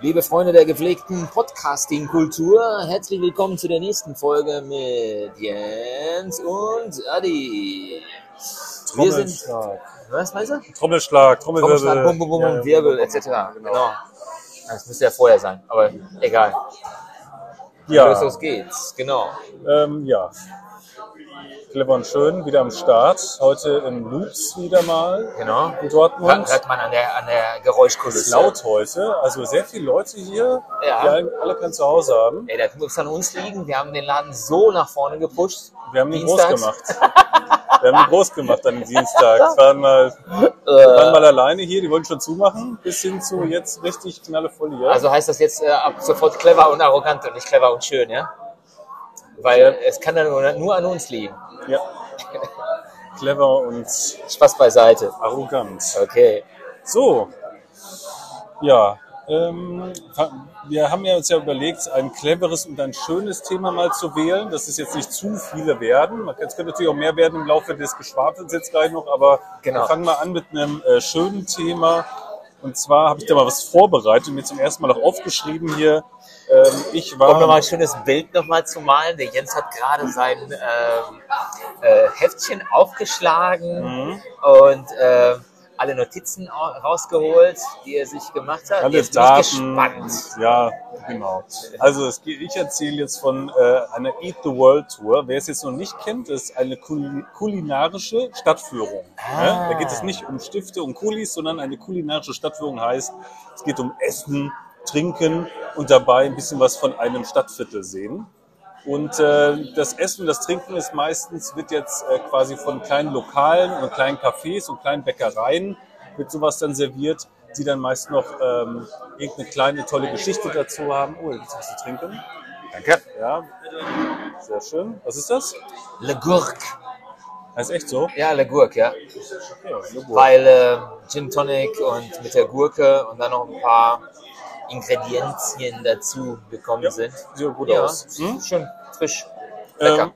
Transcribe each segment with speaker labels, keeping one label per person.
Speaker 1: Liebe Freunde der gepflegten Podcasting-Kultur, herzlich willkommen zu der nächsten Folge mit Jens und Adi. Wir sind,
Speaker 2: Trommelschlag.
Speaker 1: was meinst du?
Speaker 2: Trommelschlag, Trommelwirbel.
Speaker 1: Trommelschlag, Bum, Bum, Bum,
Speaker 2: Ja, ja,
Speaker 1: Wirbel, etc.
Speaker 2: Bum,
Speaker 1: Genau. Das müsste ja vorher sein, aber egal.
Speaker 2: Ja,
Speaker 1: Los, los geht's, genau.
Speaker 2: ähm, ja. Clever und schön, wieder am Start. Heute im Loops wieder mal
Speaker 1: Genau.
Speaker 2: in Dortmund.
Speaker 1: Hört, man an der, an der Geräuschkulisse.
Speaker 2: Es ist laut heute, also sehr viele Leute hier,
Speaker 1: Ja.
Speaker 2: die alle, alle kein Zuhause haben.
Speaker 1: Ey, da muss es an uns liegen. Wir haben den Laden so nach vorne gepusht.
Speaker 2: Wir haben ihn groß gemacht. Wir haben ihn groß gemacht an den Dienstag. Wir waren mal,
Speaker 1: Äh,
Speaker 2: wir waren mal alleine hier, die wollten schon zumachen, bis hin zu jetzt richtig knallevoll hier.
Speaker 1: Also heißt das jetzt äh, ab sofort clever und arrogant und nicht clever und schön, ja? Weil es kann dann nur, nur an uns liegen.
Speaker 2: Ja. Clever und
Speaker 1: Spaß beiseite.
Speaker 2: arrogant.
Speaker 1: Okay.
Speaker 2: So, ja, ähm, wir haben ja uns ja überlegt, ein cleveres und ein schönes Thema mal zu wählen, dass es jetzt nicht zu viele werden. Es können natürlich auch mehr werden im Laufe des Geschwafels jetzt gleich noch, aber
Speaker 1: Genau.
Speaker 2: wir fangen mal an mit einem äh, schönen Thema. Und zwar habe ich da mal was vorbereitet, mir zum ersten Mal auch aufgeschrieben hier. Ähm, ich war
Speaker 1: Um nochmal ein schönes Bild nochmal zu malen. Der Jens hat gerade sein ähm, äh, Heftchen aufgeschlagen
Speaker 2: Mhm.
Speaker 1: und äh, alle Notizen au- rausgeholt, die er sich gemacht hat.
Speaker 2: alle
Speaker 1: Jetzt
Speaker 2: Daten.
Speaker 1: gespannt.
Speaker 2: Ja, genau. Also es ich erzähle jetzt von äh, einer Eat the World Tour. Wer es jetzt noch nicht kennt, ist eine kul kulinarische Stadtführung.
Speaker 1: Ah.
Speaker 2: Ne? Da geht es nicht um Stifte und Kulis, sondern eine kulinarische Stadtführung heißt, es geht um Essen, Trinken und dabei ein bisschen was von einem Stadtviertel sehen. Und äh, das Essen und das Trinken ist meistens, wird jetzt äh, quasi von kleinen Lokalen und kleinen Cafés und kleinen Bäckereien wird sowas dann serviert, die dann meist noch ähm, irgendeine kleine tolle Geschichte dazu haben. Oh, jetzt was zu trinken.
Speaker 1: Danke.
Speaker 2: Ja, sehr schön. Was ist das?
Speaker 1: Le Gurk.
Speaker 2: Das ist echt so?
Speaker 1: Ja, Le Gurk, ja.
Speaker 2: Okay, sehr gut.
Speaker 1: Weil äh, Gin Tonic und mit der Gurke und dann noch ein paar Ingredienzien dazu gekommen
Speaker 2: Ja,
Speaker 1: sind.
Speaker 2: sieht gut
Speaker 1: Ja,
Speaker 2: aus. Hm?
Speaker 1: schön frisch. Lecker.
Speaker 2: Ähm,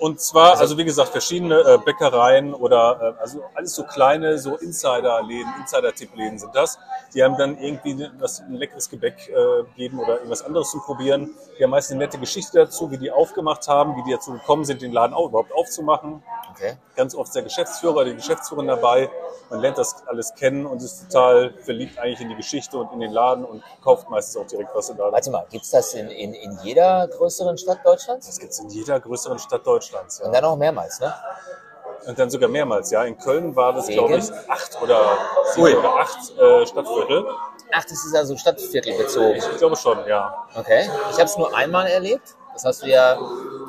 Speaker 2: und zwar, also wie gesagt, verschiedene äh, Bäckereien oder äh, also alles so kleine, so Insider-Läden, Insider-Tipp-Läden sind das. Die haben dann irgendwie was, ein leckeres Gebäck äh, geben oder irgendwas anderes zum Probieren. Die haben meist eine nette Geschichte dazu, wie die aufgemacht haben, wie die dazu gekommen sind, den Laden auch überhaupt aufzumachen.
Speaker 1: okay.
Speaker 2: Ganz oft ist der Geschäftsführer, die Geschäftsführerin dabei. Man lernt das alles kennen und ist total verliebt eigentlich in die Geschichte und in den Laden und kauft meistens auch direkt was in der
Speaker 1: Warte mal, gibt's das in, in, in jeder größeren Stadt Deutschlands?
Speaker 2: Das gibt es in jeder größeren Stadt Deutschlands.
Speaker 1: Und
Speaker 2: Ja.
Speaker 1: dann auch mehrmals, ne?
Speaker 2: Und dann sogar mehrmals, ja. In Köln war das, glaube ich, acht oder sieben
Speaker 1: Ui.
Speaker 2: oder acht äh, Stadtviertel.
Speaker 1: Ach, das ist also Stadtviertel bezogen.
Speaker 2: Ich glaube schon, ja.
Speaker 1: Okay. Ich habe es nur einmal erlebt. Das hast du ja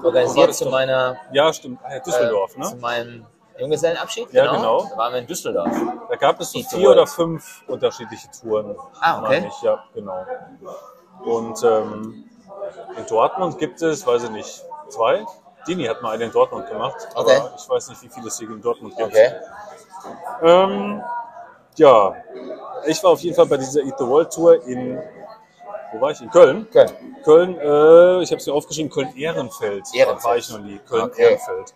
Speaker 1: organisiert zu
Speaker 2: doch?
Speaker 1: meiner
Speaker 2: Ja, stimmt. Ja, Düsseldorf,
Speaker 1: äh, zu
Speaker 2: ne?
Speaker 1: meinem Junggesellenabschied.
Speaker 2: Ja, genau.
Speaker 1: Da waren wir in Düsseldorf.
Speaker 2: Da gab es so
Speaker 1: the
Speaker 2: vier
Speaker 1: World.
Speaker 2: oder fünf unterschiedliche Touren.
Speaker 1: Ah, okay.
Speaker 2: Ich. Ja, genau. Und ähm, in Dortmund gibt es, weiß ich nicht, zwei. Dini hat mal eine in Dortmund gemacht,
Speaker 1: Okay.
Speaker 2: aber ich weiß nicht, wie viele es hier in Dortmund gibt.
Speaker 1: Okay.
Speaker 2: Ähm, ja, ich war auf jeden Fall bei dieser Eat the World Tour in, wo war ich? In Köln.
Speaker 1: Köln.
Speaker 2: Köln, äh, ich habe es mir aufgeschrieben, Köln-Ehrenfeld.
Speaker 1: Ehrenfeld.
Speaker 2: Da war ich noch nie.
Speaker 1: Okay.
Speaker 2: Köln-Ehrenfeld.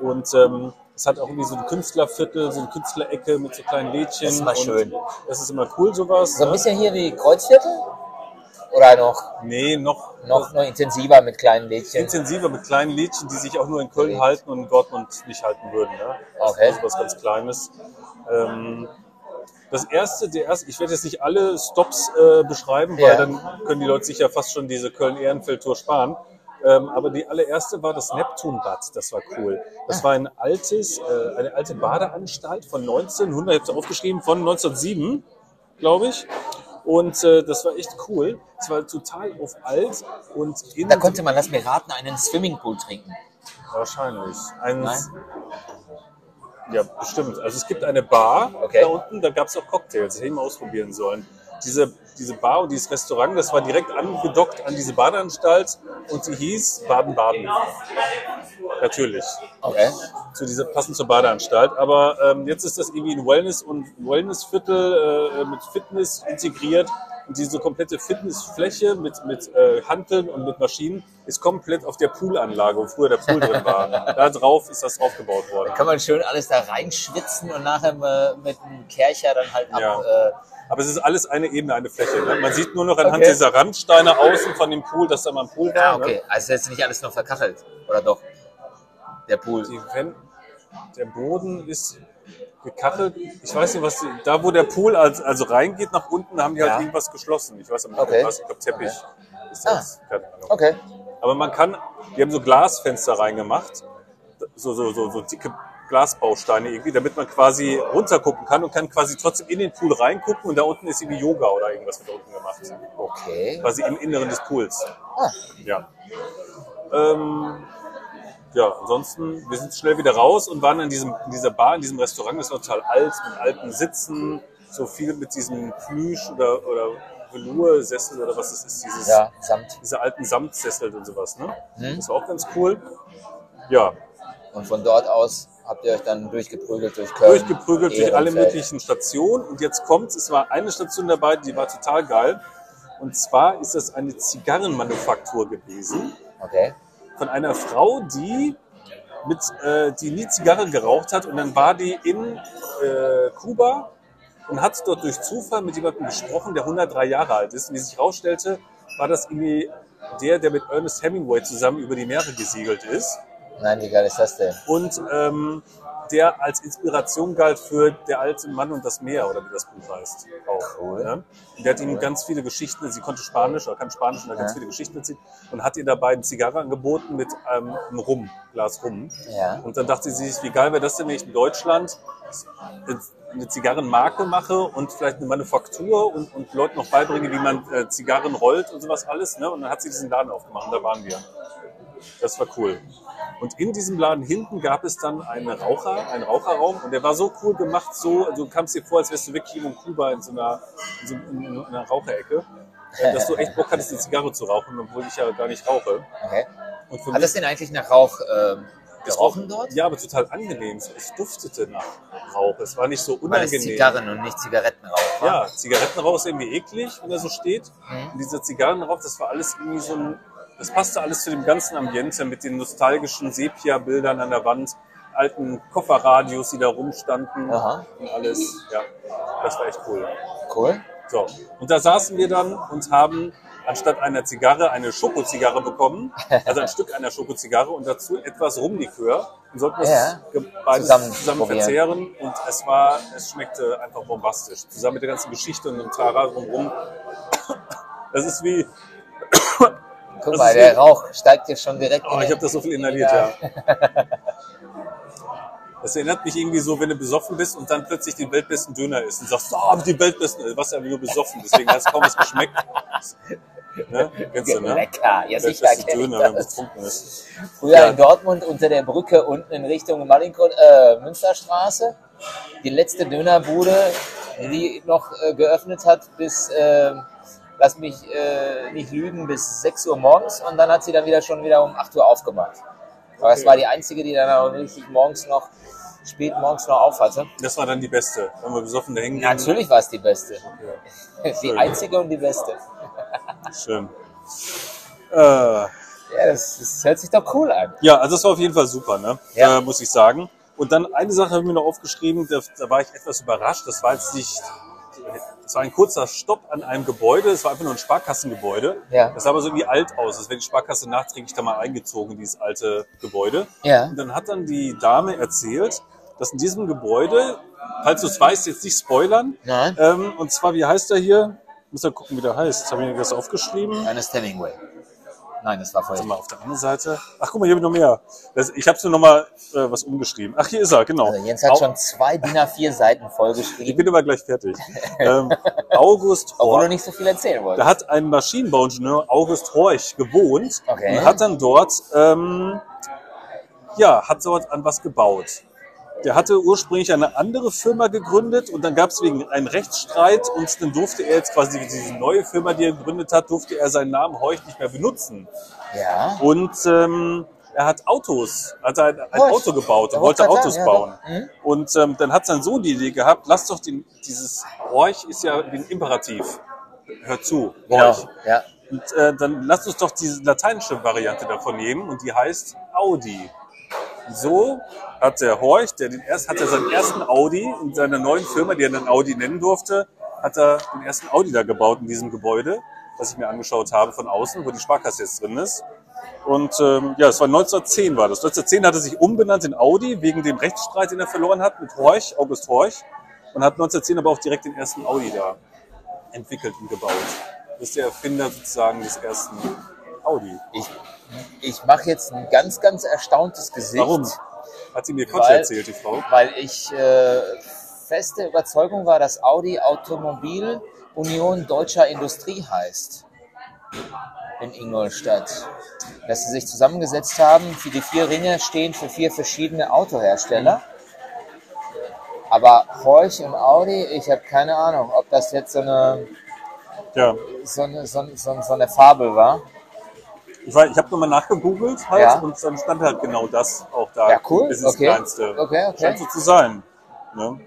Speaker 2: Und ähm, es hat auch irgendwie so ein Künstlerviertel, so eine Künstlerecke mit so kleinen Lädchen.
Speaker 1: Das ist immer schön.
Speaker 2: Das ist immer cool, sowas.
Speaker 1: So ein bisschen hier wie Kreuzviertel? Oder noch,
Speaker 2: Nee, noch,
Speaker 1: noch, noch intensiver mit kleinen Lädchen?
Speaker 2: intensiver mit kleinen Lädchen, die sich auch nur in Köln halten und in Dortmund nicht halten würden. Ne?
Speaker 1: Okay.
Speaker 2: Das ist was ganz Kleines. Ähm, das erste, der erste, ich werde jetzt nicht alle Stops äh, beschreiben, weil
Speaker 1: Ja.
Speaker 2: dann können die Leute sich ja fast schon diese Köln-Ehrenfeld-Tour sparen. Ähm, aber die allererste war das Neptunbad, das war cool. Das war ein altes, äh, eine alte Badeanstalt von 1900, ich habe es aufgeschrieben, von 1907, glaube ich. Und äh, das war echt cool. Es war total auf alt und
Speaker 1: Da konnte man, lass mir raten, einen Swimmingpool trinken.
Speaker 2: Wahrscheinlich. Ein,
Speaker 1: Nein?
Speaker 2: Ja, bestimmt. Also es gibt eine Bar
Speaker 1: Okay.
Speaker 2: da unten, da gab es auch Cocktails, hätte ich mal ausprobieren sollen. Diese, diese Bar und dieses Restaurant, das war direkt angedockt an diese Badeanstalt und sie hieß Baden-Baden. Natürlich.
Speaker 1: Okay.
Speaker 2: Zu dieser, passend zur Badeanstalt. Aber ähm, jetzt ist das irgendwie ein Wellness- und Wellnessviertel äh, mit Fitness integriert. Und diese komplette Fitnessfläche mit, mit äh, Hanteln und mit Maschinen ist komplett auf der Poolanlage, wo früher der Pool drin war. Da drauf ist das draufgebaut worden.
Speaker 1: Kann man schön alles da reinschwitzen und nachher äh, mit einem Kercher dann halt ab.
Speaker 2: Ja.
Speaker 1: Äh,
Speaker 2: Aber es ist alles eine Ebene, eine Fläche. Ne? Man sieht nur noch anhand
Speaker 1: Okay.
Speaker 2: dieser Randsteine außen von dem Pool, dass da mal ein Pool war.
Speaker 1: ja, okay. Also jetzt nicht alles noch verkachelt. Oder doch? Der Pool.
Speaker 2: Ne? Die der Boden ist gekachelt. Ich weiß nicht, was die, da wo der Pool also, also reingeht nach unten, haben die halt
Speaker 1: Ja.
Speaker 2: irgendwas geschlossen. Ich weiß aber nicht,
Speaker 1: Okay.
Speaker 2: was. Ich glaube Teppich ist
Speaker 1: Ah.
Speaker 2: das. Keine Ahnung.
Speaker 1: Okay.
Speaker 2: Aber man kann, die haben so Glasfenster reingemacht, so, so, so, so dicke Glasbausteine irgendwie, damit man quasi runtergucken kann und kann quasi trotzdem in den Pool reingucken und da unten ist irgendwie Yoga oder irgendwas wird da unten gemacht.
Speaker 1: Okay.
Speaker 2: Quasi im Inneren des Pools.
Speaker 1: Ah.
Speaker 2: Ja. Ähm, ja, ansonsten, wir sind schnell wieder raus und waren in, diesem, in dieser Bar, in diesem Restaurant, das war total alt, mit alten Sitzen, so viel mit diesem Plüsch oder, oder Velour-Sessel oder was das ist, dieses,
Speaker 1: Ja, samt.
Speaker 2: diese alten Samtsessel und sowas. Ne?
Speaker 1: Hm.
Speaker 2: Das war auch ganz cool. Ja,
Speaker 1: Und von dort aus habt ihr euch dann durchgeprügelt durch Köln.
Speaker 2: durchgeprügelt durch alle möglichen Stationen. Und jetzt kommt's, es war eine Station dabei, die war total geil. Und zwar ist das eine Zigarrenmanufaktur gewesen
Speaker 1: Okay.
Speaker 2: von einer Frau, die mit, äh, die nie Zigarre geraucht hat. Und dann war die in äh, Kuba und hat dort durch Zufall mit jemandem gesprochen, der 103 Jahre alt ist. Und wie sich herausstellte, war das irgendwie der, der mit Ernest Hemingway zusammen über die Meere gesegelt ist.
Speaker 1: Nein, wie geil ist das denn?
Speaker 2: und ähm, der als Inspiration galt für Der alte Mann und das Meer, oder wie das Buch heißt. Auch,
Speaker 1: Cool.
Speaker 2: Ne? Und der hat ihm ganz viele Geschichten, sie konnte Spanisch oder kann Spanisch und hat ganz
Speaker 1: Ja.
Speaker 2: viele Geschichten erzählt und hat ihr dabei eine Zigarre angeboten mit ähm, einem Rum, Glas Rum.
Speaker 1: Ja.
Speaker 2: Und dann dachte sie sich, wie geil wäre das denn, wenn ich in Deutschland eine Zigarrenmarke mache und vielleicht eine Manufaktur und, und Leuten noch beibringe, wie man äh, Zigarren rollt und sowas alles. Ne? Und dann hat sie diesen Laden aufgemacht und da waren wir. Das war cool. Und in diesem Laden hinten gab es dann einen Raucher, einen Raucherraum und der war so cool gemacht, so, du kamst dir vor, als wärst du wirklich in Kuba in so einer, in so in einer Raucherecke, dass du echt Bock hattest, eine Zigarre zu rauchen, obwohl ich ja gar nicht rauche.
Speaker 1: Okay. Hat es denn eigentlich nach Rauch ähm, gerochen
Speaker 2: roch-
Speaker 1: dort?
Speaker 2: Ja, aber total angenehm. Es duftete nach Rauch. Es war nicht so
Speaker 1: Weil es
Speaker 2: unangenehm.
Speaker 1: Zigarren und nicht Zigarettenrauch war?
Speaker 2: Ja, Zigarettenrauch ist irgendwie eklig, wenn er so steht.
Speaker 1: Mhm.
Speaker 2: Und dieser Zigarrenrauch, das war alles irgendwie so ein, das passte alles zu dem ganzen Ambiente mit den nostalgischen Sepia-Bildern an der Wand, alten Kofferradios, die da rumstanden
Speaker 1: Aha.
Speaker 2: und alles. Ja, das war echt cool.
Speaker 1: Cool.
Speaker 2: So, und da saßen wir dann und haben anstatt einer Zigarre eine Schokozigarre bekommen, also ein Stück einer Schokozigarre und dazu etwas Rumlikör und sollten es
Speaker 1: Ja.
Speaker 2: beides
Speaker 1: Zusammen
Speaker 2: zusammen, verzehren und es war, es schmeckte einfach bombastisch. Zusammen mit der ganzen Geschichte und dem Tara drumherum. Das ist wie,
Speaker 1: Guck mal, der Rauch steigt dir schon direkt
Speaker 2: oh, ich habe das so viel inhaliert, ja. Das erinnert mich irgendwie so, wenn du besoffen bist und dann plötzlich den weltbesten Döner isst und sagst, oh, die weltbesten, was ja nur besoffen, deswegen hast du kaum was geschmeckt. Ne? Kennst du, ne?
Speaker 1: Lecker, ja sicher ich
Speaker 2: Döner, wenn man
Speaker 1: das.
Speaker 2: betrunken ist.
Speaker 1: Früher
Speaker 2: Ja.
Speaker 1: in Dortmund unter der Brücke unten in Richtung Malinkot, äh, Münsterstraße. Die letzte Dönerbude, die noch äh, geöffnet hat bis, äh, lass mich äh, nicht lügen, bis 6 Uhr morgens und dann hat sie dann wieder schon wieder um 8 Uhr aufgemacht. Aber es
Speaker 2: Okay.
Speaker 1: war die einzige, die dann auch richtig morgens noch, spät morgens noch auf hatte.
Speaker 2: Das war dann die beste, wenn wir besoffen da hängen.
Speaker 1: Natürlich war es die beste.
Speaker 2: Ja,
Speaker 1: Die
Speaker 2: Schön.
Speaker 1: einzige und die beste.
Speaker 2: schön. Äh,
Speaker 1: Ja, das, das hört sich doch cool an.
Speaker 2: ja, also das war auf jeden Fall super, ne?
Speaker 1: Ja.
Speaker 2: Äh, muss ich sagen. Und dann eine Sache habe ich mir noch aufgeschrieben, da, da war ich etwas überrascht. Das war jetzt nicht, das war ein kurzer Stopp an einem Gebäude. Es war einfach nur ein Sparkassengebäude.
Speaker 1: Ja.
Speaker 2: Das sah aber so irgendwie alt aus. Das wäre die Sparkasse nachträglich da mal eingezogen, dieses alte Gebäude.
Speaker 1: Ja.
Speaker 2: Und dann hat dann die Dame erzählt, dass in diesem Gebäude, falls du es weißt, jetzt nicht spoilern, ähm, und zwar, wie heißt der hier? Muss ja gucken, wie der heißt. Habe ich mir das aufgeschrieben?
Speaker 1: Ernest Hemingway. Nein, das war vorher.
Speaker 2: mal, auf der anderen Seite. Ach, guck mal, hier habe ich noch mehr. Das, ich habe nur noch mal äh, was umgeschrieben. Ach, hier ist er, genau.
Speaker 1: Also Jens hat
Speaker 2: Au-
Speaker 1: schon zwei DIN A4 Seiten
Speaker 2: Ich
Speaker 1: vollgeschrieben,
Speaker 2: bin aber gleich fertig. ähm, August
Speaker 1: obwohl du
Speaker 2: Horch.
Speaker 1: nicht so viel erzählen
Speaker 2: Da
Speaker 1: wolltest.
Speaker 2: hat ein Maschinenbauingenieur, August Horch, gewohnt
Speaker 1: Okay.
Speaker 2: und hat dann dort, ähm, ja, hat dort an was gebaut. Der hatte ursprünglich eine andere Firma gegründet und dann gab es wegen einen Rechtsstreit und dann durfte er jetzt quasi diese neue Firma, die er gegründet hat, durfte er seinen Namen Horch nicht mehr benutzen.
Speaker 1: Ja.
Speaker 2: Und ähm, er hat Autos, hat ein, ein. Auto gebaut,
Speaker 1: Ja,
Speaker 2: er wollte Autos
Speaker 1: sagen, ja,
Speaker 2: bauen.
Speaker 1: doch. Mhm.
Speaker 2: Und ähm, dann hat sein Sohn die Idee gehabt, lass doch den, dieses Horch ist ja ein Imperativ. hört zu. Horch.
Speaker 1: Ja.
Speaker 2: Und äh, dann lasst uns doch diese lateinische Variante davon nehmen und die heißt Audi. So hat der Horch, der den erst, hat er seinen ersten Audi in seiner neuen Firma, die er dann Audi nennen durfte, hat er den ersten Audi da gebaut in diesem Gebäude, was ich mir angeschaut habe von außen, wo die Sparkasse jetzt drin ist. Und ähm, ja, es war 1910 war das. 1910 hat er sich umbenannt in Audi wegen dem Rechtsstreit, den er verloren hat mit Horch, August Horch. Und hat 1910 aber auch direkt den ersten Audi da entwickelt und gebaut. Das ist der Erfinder sozusagen des ersten Audi.
Speaker 1: Ich, ich mache jetzt ein ganz, ganz erstauntes Gesicht.
Speaker 2: Warum? Hat sie mir Quatsch
Speaker 1: Weil-
Speaker 2: erzählt, die Frau.
Speaker 1: Weil ich äh, feste Überzeugung war, dass Audi Automobil Union Deutscher Industrie heißt. In Ingolstadt. Dass sie sich zusammengesetzt haben, für die vier Ringe stehen für vier verschiedene Autohersteller. Aber Horch und Audi, ich habe keine Ahnung, ob das jetzt so eine,
Speaker 2: Ja,
Speaker 1: so eine, so, so, so eine Fabel war.
Speaker 2: Ich, ich habe nochmal nachgegoogelt halt
Speaker 1: Ja.
Speaker 2: und dann stand halt genau das auch da.
Speaker 1: Ja, cool.
Speaker 2: Bis ins
Speaker 1: Okay.
Speaker 2: Kleinste.
Speaker 1: Okay, okay.
Speaker 2: Scheint so zu sein. Ne?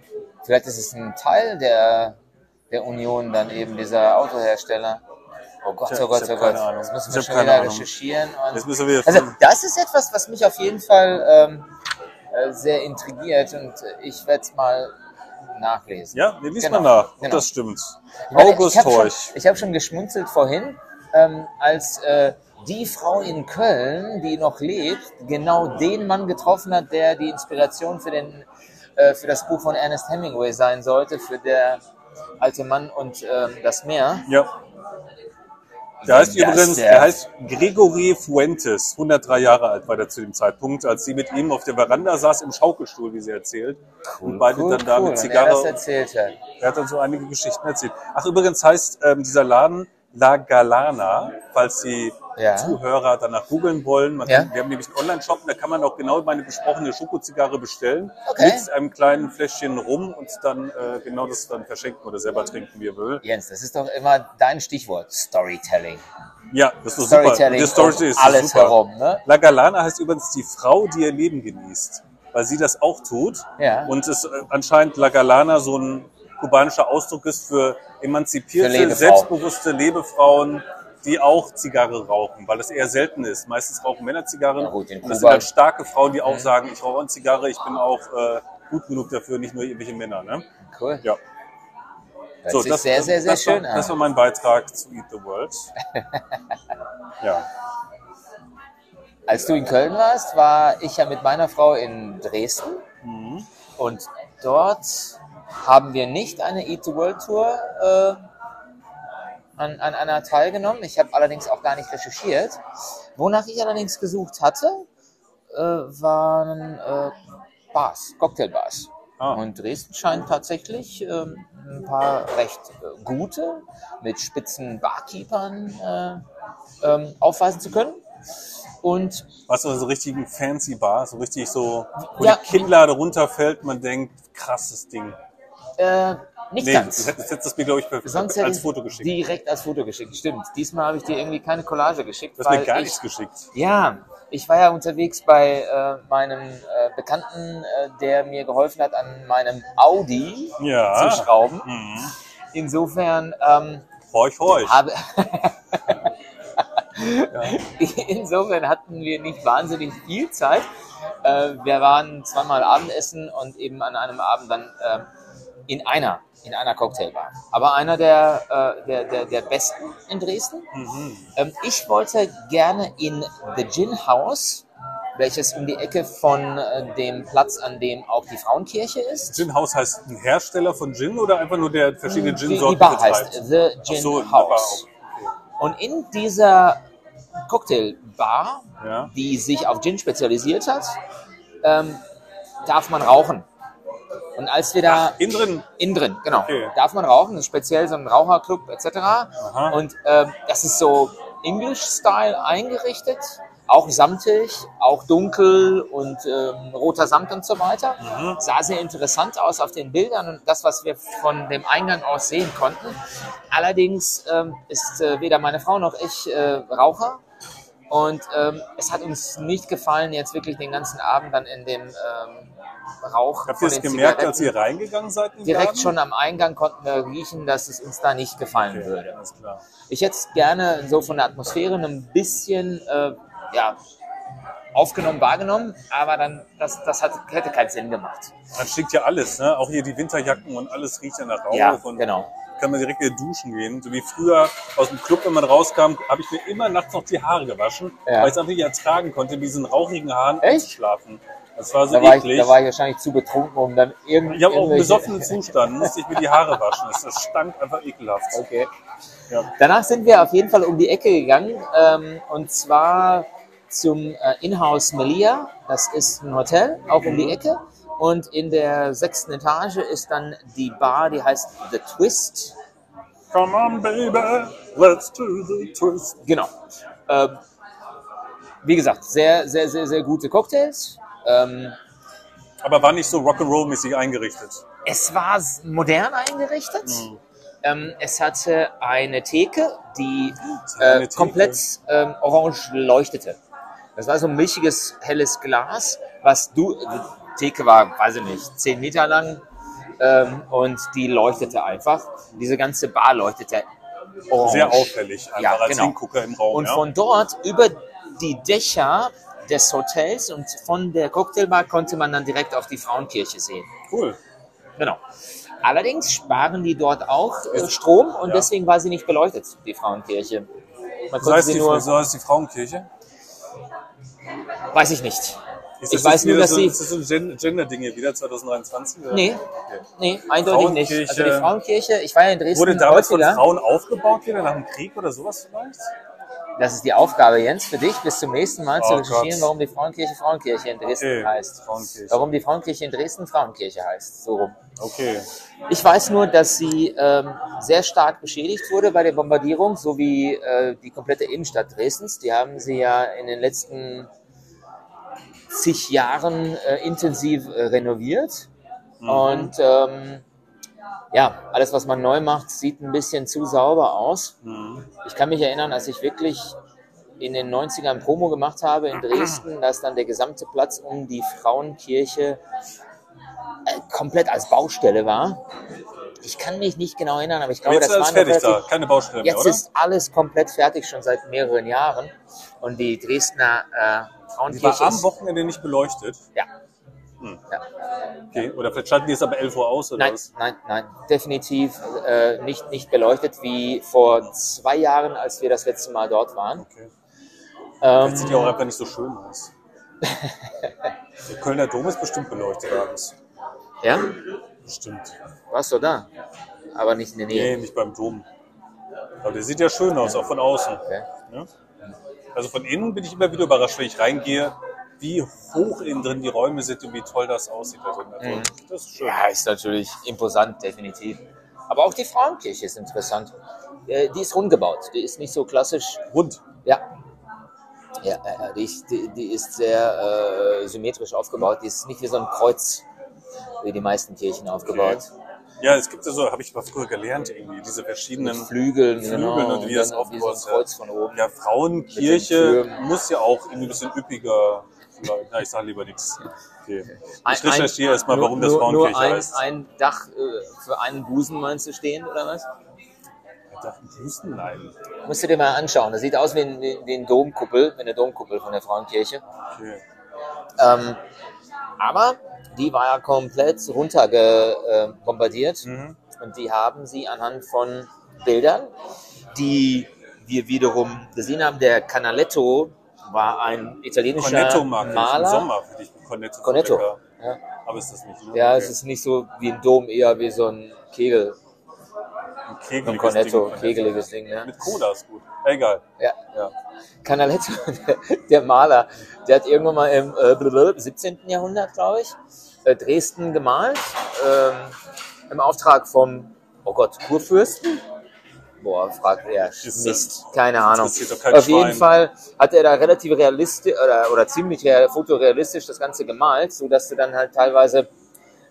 Speaker 1: Vielleicht ist es ein Teil der, der Union dann eben, dieser Autohersteller. Oh Gott, oh Gott,
Speaker 2: ich
Speaker 1: oh
Speaker 2: hab
Speaker 1: Gott.
Speaker 2: keine Ahnung.
Speaker 1: Das müssen wir
Speaker 2: hab
Speaker 1: schon wieder
Speaker 2: Ahnung.
Speaker 1: recherchieren.
Speaker 2: Jetzt müssen wir
Speaker 1: also das ist etwas, was mich auf jeden Fall ähm, äh, sehr intrigiert und ich werde es mal nachlesen.
Speaker 2: Ja, wir liest
Speaker 1: Genau,
Speaker 2: mal nach,
Speaker 1: genau.
Speaker 2: das stimmt.
Speaker 1: Ich meine,
Speaker 2: August
Speaker 1: ich hab schon,
Speaker 2: Horch.
Speaker 1: ich habe schon geschmunzelt vorhin, ähm, als äh, die Frau in Köln, die noch lebt, genau den Mann getroffen hat, der die Inspiration für, den, äh, für das Buch von Ernest Hemingway sein sollte, für der alte Mann und ähm, das Meer.
Speaker 2: Ja. Der heißt
Speaker 1: Das
Speaker 2: übrigens,
Speaker 1: der-
Speaker 2: der heißt Gregory Fuentes, 103 Jahre alt war der zu dem Zeitpunkt, als sie mit ihm auf der Veranda saß im Schaukelstuhl, wie sie erzählt. und beide
Speaker 1: Cool,
Speaker 2: dann da
Speaker 1: cool,
Speaker 2: mit
Speaker 1: er das
Speaker 2: Zigarre.
Speaker 1: erzählt hat.
Speaker 2: Er hat dann so einige Geschichten erzählt. Ach, übrigens heißt ähm, dieser Laden La Galana, falls die
Speaker 1: Ja.
Speaker 2: Zuhörer danach googeln wollen. Man
Speaker 1: Ja.
Speaker 2: wir haben nämlich einen Online-Shop, da kann man auch genau meine besprochene Schokozigarre bestellen.
Speaker 1: Okay.
Speaker 2: Mit einem kleinen Fläschchen rum und dann äh, genau das dann verschenken oder selber trinken, wie ihr will.
Speaker 1: Jens, das ist doch immer dein Stichwort, Storytelling.
Speaker 2: Ja, das ist doch super.
Speaker 1: Storytelling
Speaker 2: ist
Speaker 1: alles
Speaker 2: super.
Speaker 1: herum, ne?
Speaker 2: La Galana heißt übrigens die Frau, die ihr Leben genießt, weil sie das auch tut.
Speaker 1: Ja.
Speaker 2: Und es äh, anscheinend La Galana so ein kubanischer Ausdruck ist für emanzipierte,
Speaker 1: Für Lebefrauen.
Speaker 2: selbstbewusste Lebefrauen, die auch Zigarre rauchen, weil das eher selten ist. Meistens rauchen Männer Zigarren.
Speaker 1: Ja gut,
Speaker 2: das sind halt starke Frauen, die auch sagen, ich rauche eine Zigarre, ich bin auch äh, gut genug dafür, nicht nur irgendwelche Männer. Ne?
Speaker 1: Cool.
Speaker 2: Ja.
Speaker 1: Hört sich sehr, sehr, sehr
Speaker 2: das
Speaker 1: schön
Speaker 2: war,
Speaker 1: an.
Speaker 2: Das war mein Beitrag zu Eat the World. ja.
Speaker 1: Als du in Köln warst, war ich ja mit meiner Frau in Dresden.
Speaker 2: Mhm.
Speaker 1: Und dort haben wir nicht eine Eat the World Tour äh, an, an einer teilgenommen. Ich habe allerdings auch gar nicht recherchiert. Wonach ich allerdings gesucht hatte, äh, waren äh, Bars, Cocktailbars.
Speaker 2: Ah.
Speaker 1: Und Dresden scheint tatsächlich ähm, ein paar recht äh, gute mit spitzen Barkeepern äh, ähm, aufweisen zu können. Und
Speaker 2: Weißt du, so richtigen fancy Bar, so richtig so, wo
Speaker 1: Ja.
Speaker 2: die Kinnlade runterfällt, man denkt, krasses Ding.
Speaker 1: Äh, nicht
Speaker 2: Nee,
Speaker 1: ganz.
Speaker 2: das hättest das mir, glaube ich,
Speaker 1: Sonst
Speaker 2: als Foto geschickt.
Speaker 1: Direkt als Foto geschickt, stimmt. Diesmal habe ich dir irgendwie keine Collage geschickt.
Speaker 2: Du hast mir gar
Speaker 1: ich,
Speaker 2: nichts geschickt.
Speaker 1: Ja, ich war ja unterwegs bei äh, meinem äh, Bekannten, äh, der mir geholfen hat, an meinem Audi
Speaker 2: Ja.
Speaker 1: zu schrauben.
Speaker 2: Mhm.
Speaker 1: Insofern ähm,
Speaker 2: Horch, horch.
Speaker 1: habe Insofern hatten wir nicht wahnsinnig viel Zeit. Äh, wir waren zweimal Abendessen und eben an einem Abend dann äh, in einer in einer Cocktailbar. Aber einer der, äh, der, der, der besten in Dresden.
Speaker 2: Mhm.
Speaker 1: Ähm, ich wollte gerne in The Gin House, welches um die Ecke von äh, dem Platz, an dem auch die Frauenkirche ist.
Speaker 2: Gin House heißt ein Hersteller von Gin oder einfach nur der verschiedene
Speaker 1: Die,
Speaker 2: Gin-Sorten
Speaker 1: die Bar
Speaker 2: betreibt?
Speaker 1: heißt The Gin
Speaker 2: so,
Speaker 1: House. Und in dieser Cocktailbar,
Speaker 2: Ja.
Speaker 1: die sich auf Gin spezialisiert hat, ähm, darf man rauchen. Und als wir da
Speaker 2: Innen drin.
Speaker 1: innen drin, genau,
Speaker 2: Okay.
Speaker 1: darf man rauchen, das ist speziell so ein Raucherclub etc. Und ähm, das ist so English-Style eingerichtet, auch samtig, auch dunkel und ähm, roter Samt und so weiter.
Speaker 2: Mhm.
Speaker 1: Sah sehr interessant aus auf den Bildern und das, was wir von dem Eingang aus sehen konnten. Allerdings ähm, ist äh, weder meine Frau noch ich äh, Raucher. Und ähm, es hat uns nicht gefallen, jetzt wirklich den ganzen Abend dann in dem ähm, Rauch
Speaker 2: Habt ihr es gemerkt, als
Speaker 1: Zigaretten.
Speaker 2: ihr reingegangen seid?
Speaker 1: Direkt
Speaker 2: Laden?
Speaker 1: schon am Eingang konnten wir riechen, dass es uns da nicht gefallen
Speaker 2: Okay,
Speaker 1: würde. Ich hätte es gerne so von der Atmosphäre ein bisschen äh, ja, aufgenommen, wahrgenommen, aber dann das, das hat, hätte keinen Sinn gemacht.
Speaker 2: Dann stinkt ja alles, ne? Auch hier die Winterjacken und alles riecht ja nach Rauch.
Speaker 1: Ja,
Speaker 2: und
Speaker 1: genau.
Speaker 2: Kann man direkt wieder duschen gehen. So wie früher aus dem Club, wenn man rauskam, habe ich mir immer nachts noch die Haare gewaschen,
Speaker 1: Ja.
Speaker 2: weil ich es einfach nicht ertragen konnte, mit diesen rauchigen Haaren
Speaker 1: Echt?
Speaker 2: zu schlafen. Das war so
Speaker 1: Da war, ich,
Speaker 2: eklig.
Speaker 1: da war ich wahrscheinlich zu betrunken, um dann irgendwie.
Speaker 2: ich habe auch im besoffenen Zustand, musste ich mir die Haare waschen. Das, stank einfach ekelhaft.
Speaker 1: Okay.
Speaker 2: Ja.
Speaker 1: Danach sind wir auf jeden Fall um die Ecke gegangen ähm, und zwar zum äh, Inhouse Melia. Das ist ein Hotel, auch um
Speaker 2: Mhm.
Speaker 1: die Ecke. Und in der sechsten Etage ist dann die Bar, die heißt The Twist.
Speaker 2: Come on, baby, let's do the twist.
Speaker 1: Genau. Ähm, wie gesagt, sehr, sehr, sehr, sehr gute Cocktails. Ähm,
Speaker 2: Aber war nicht so Rock'n'Roll-mäßig eingerichtet.
Speaker 1: es war modern eingerichtet.
Speaker 2: Mhm.
Speaker 1: Ähm, es hatte eine Theke, die
Speaker 2: Eine
Speaker 1: äh,
Speaker 2: Theke.
Speaker 1: komplett ähm, orange leuchtete. Das war so ein milchiges, helles Glas, was du, die Theke war, weiß ich nicht, 10 Meter lang ähm, und die leuchtete einfach. Diese ganze Bar leuchtete orange.
Speaker 2: Sehr auffällig, einfach
Speaker 1: Ja,
Speaker 2: als
Speaker 1: genau.
Speaker 2: Hingucker im Raum.
Speaker 1: Und
Speaker 2: ja?
Speaker 1: von dort über die Dächer des Hotels und von der Cocktailbar konnte man dann direkt auf die Frauenkirche sehen.
Speaker 2: cool.
Speaker 1: Genau. Allerdings sparen die dort auch äh, Strom und
Speaker 2: Ja.
Speaker 1: deswegen war sie nicht beleuchtet, die Frauenkirche. Man
Speaker 2: So heißt,
Speaker 1: sie
Speaker 2: die,
Speaker 1: nur,
Speaker 2: so heißt die Frauenkirche?
Speaker 1: weiß ich nicht.
Speaker 2: Ist
Speaker 1: Ich weiß nur, dass
Speaker 2: so,
Speaker 1: sie-
Speaker 2: Ist das so ein Gen- Gender-Ding hier wieder 2023? Oder?
Speaker 1: Nee,
Speaker 2: Okay.
Speaker 1: nee, eindeutig nicht. Also die Frauenkirche, ich war ja in Dresden
Speaker 2: Wurde damals von. Frauen aufgebaut wieder nach dem Krieg oder sowas vielleicht?
Speaker 1: Das ist die Aufgabe, Jens, für dich bis zum nächsten Mal zu
Speaker 2: Oh
Speaker 1: recherchieren,
Speaker 2: Gott.
Speaker 1: warum die Frauenkirche Frauenkirche in Dresden
Speaker 2: Okay,
Speaker 1: heißt.
Speaker 2: Frauenkirche.
Speaker 1: Warum die Frauenkirche in Dresden Frauenkirche heißt. So rum.
Speaker 2: Okay.
Speaker 1: Ich weiß nur, dass sie ähm, sehr stark beschädigt wurde bei der Bombardierung, so wie äh, die komplette Innenstadt Dresdens. Die haben sie ja in den letzten zig Jahren äh, intensiv äh, renoviert. Und ähm, ja, alles, was man neu macht, sieht ein bisschen zu sauber aus.
Speaker 2: Mhm.
Speaker 1: Ich kann mich erinnern, als ich wirklich in den 90ern Promo gemacht habe in Dresden, dass dann der gesamte Platz um die Frauenkirche äh, komplett als Baustelle war. Ich kann mich nicht genau erinnern, aber ich glaube,
Speaker 2: jetzt
Speaker 1: das
Speaker 2: ist
Speaker 1: war
Speaker 2: fertig da, keine Baustelle mehr,
Speaker 1: Jetzt
Speaker 2: oder?
Speaker 1: ist alles komplett fertig, schon seit mehreren Jahren. Und die Dresdner äh,
Speaker 2: Die war
Speaker 1: Frauenkirche
Speaker 2: am Wochenende nicht beleuchtet.
Speaker 1: ja,
Speaker 2: Hm.
Speaker 1: ja.
Speaker 2: Okay. Oder vielleicht schalten die es aber 11 Uhr aus oder
Speaker 1: Nein,
Speaker 2: was?
Speaker 1: nein, nein, definitiv äh, nicht, nicht beleuchtet wie vor zwei Jahren, als wir das letzte Mal dort waren.
Speaker 2: Okay.
Speaker 1: Ähm,
Speaker 2: sieht ja auch einfach nicht so schön aus. Der Kölner Dom ist bestimmt beleuchtet abends.
Speaker 1: ja,
Speaker 2: Bestimmt.
Speaker 1: warst du da? Aber nicht in der Nähe.
Speaker 2: Nee, nicht beim Dom. Aber der sieht ja schön aus, auch von außen.
Speaker 1: Okay.
Speaker 2: Ja? Also von innen bin ich immer wieder überrascht, wenn ich reingehe, wie hoch innen drin die Räume sind und wie toll das aussieht. Also,
Speaker 1: Mhm.
Speaker 2: Das ist schön.
Speaker 1: Ja, ist natürlich imposant, definitiv. Aber auch die Frauenkirche ist interessant. Äh, Die ist rund gebaut. Die ist nicht so klassisch.
Speaker 2: Rund.
Speaker 1: Ja. Ja, die, ist, die, die ist sehr äh, symmetrisch aufgebaut. Die ist nicht wie so ein Kreuz, wie die meisten Kirchen aufgebaut.
Speaker 2: Ja, es gibt ja so, habe ich mal früher gelernt, irgendwie, diese verschiedenen
Speaker 1: Mit Flügeln,
Speaker 2: Flügeln
Speaker 1: genau.
Speaker 2: und wie das aufgebaut ist.
Speaker 1: Kreuz von oben.
Speaker 2: Ja, Frauenkirche muss ja auch irgendwie ein bisschen üppiger. Na, ich sage lieber nichts. Okay.
Speaker 1: Ein-
Speaker 2: Ich recherchiere erstmal,
Speaker 1: nur-
Speaker 2: warum das
Speaker 1: nur,
Speaker 2: Frauenkirche
Speaker 1: nur ein,
Speaker 2: heißt.
Speaker 1: ein Dach äh, für einen Busen meinst du stehen oder was?
Speaker 2: Ich dachte, Husten? Nein.
Speaker 1: Musst du dir mal anschauen. Das sieht aus wie, ein, wie, eine Domkuppel, wie eine Domkuppel von der Frauenkirche.
Speaker 2: Okay.
Speaker 1: Ähm, aber die war ja komplett runtergebombardiert äh, bombardiert.
Speaker 2: Mhm.
Speaker 1: und die haben sie anhand von Bildern, die wir wiederum gesehen haben. Der Canaletto war ein italienischer
Speaker 2: Cornetto mag ich im
Speaker 1: Maler.
Speaker 2: Sommer, finde ich Cornetto.
Speaker 1: Cornetto. Ja,
Speaker 2: Aber ist das nicht, ne?
Speaker 1: ja
Speaker 2: Okay.
Speaker 1: es ist nicht so wie ein Dom, eher wie so ein Kegel,
Speaker 2: ein kegeliges
Speaker 1: ein Cornetto,
Speaker 2: Ding.
Speaker 1: kegeliges Ding. Ne?
Speaker 2: Mit Cola ist gut. Egal.
Speaker 1: Ja.
Speaker 2: Ja.
Speaker 1: Canaletto, der, Maler, der hat irgendwann mal im äh, blablabla, 17. Jahrhundert, glaube ich, äh, Dresden gemalt, ähm, im Auftrag vom, oh Gott, Kurfürsten? Boah, fragt er,
Speaker 2: Ist
Speaker 1: Mist, keine Ahnung. Auf jeden. Fall hat er da relativ realistisch oder, oder ziemlich real, fotorealistisch das Ganze gemalt, so dass du dann halt teilweise